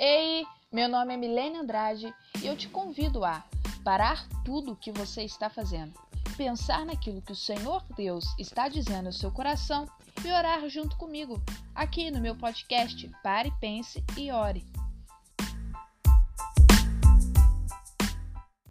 Ei, meu nome é Milene Andrade e eu te convido a parar tudo o que você está fazendo, pensar naquilo que o Senhor Deus está dizendo ao seu coração e orar junto comigo, aqui no meu podcast Pare, Pense e Ore.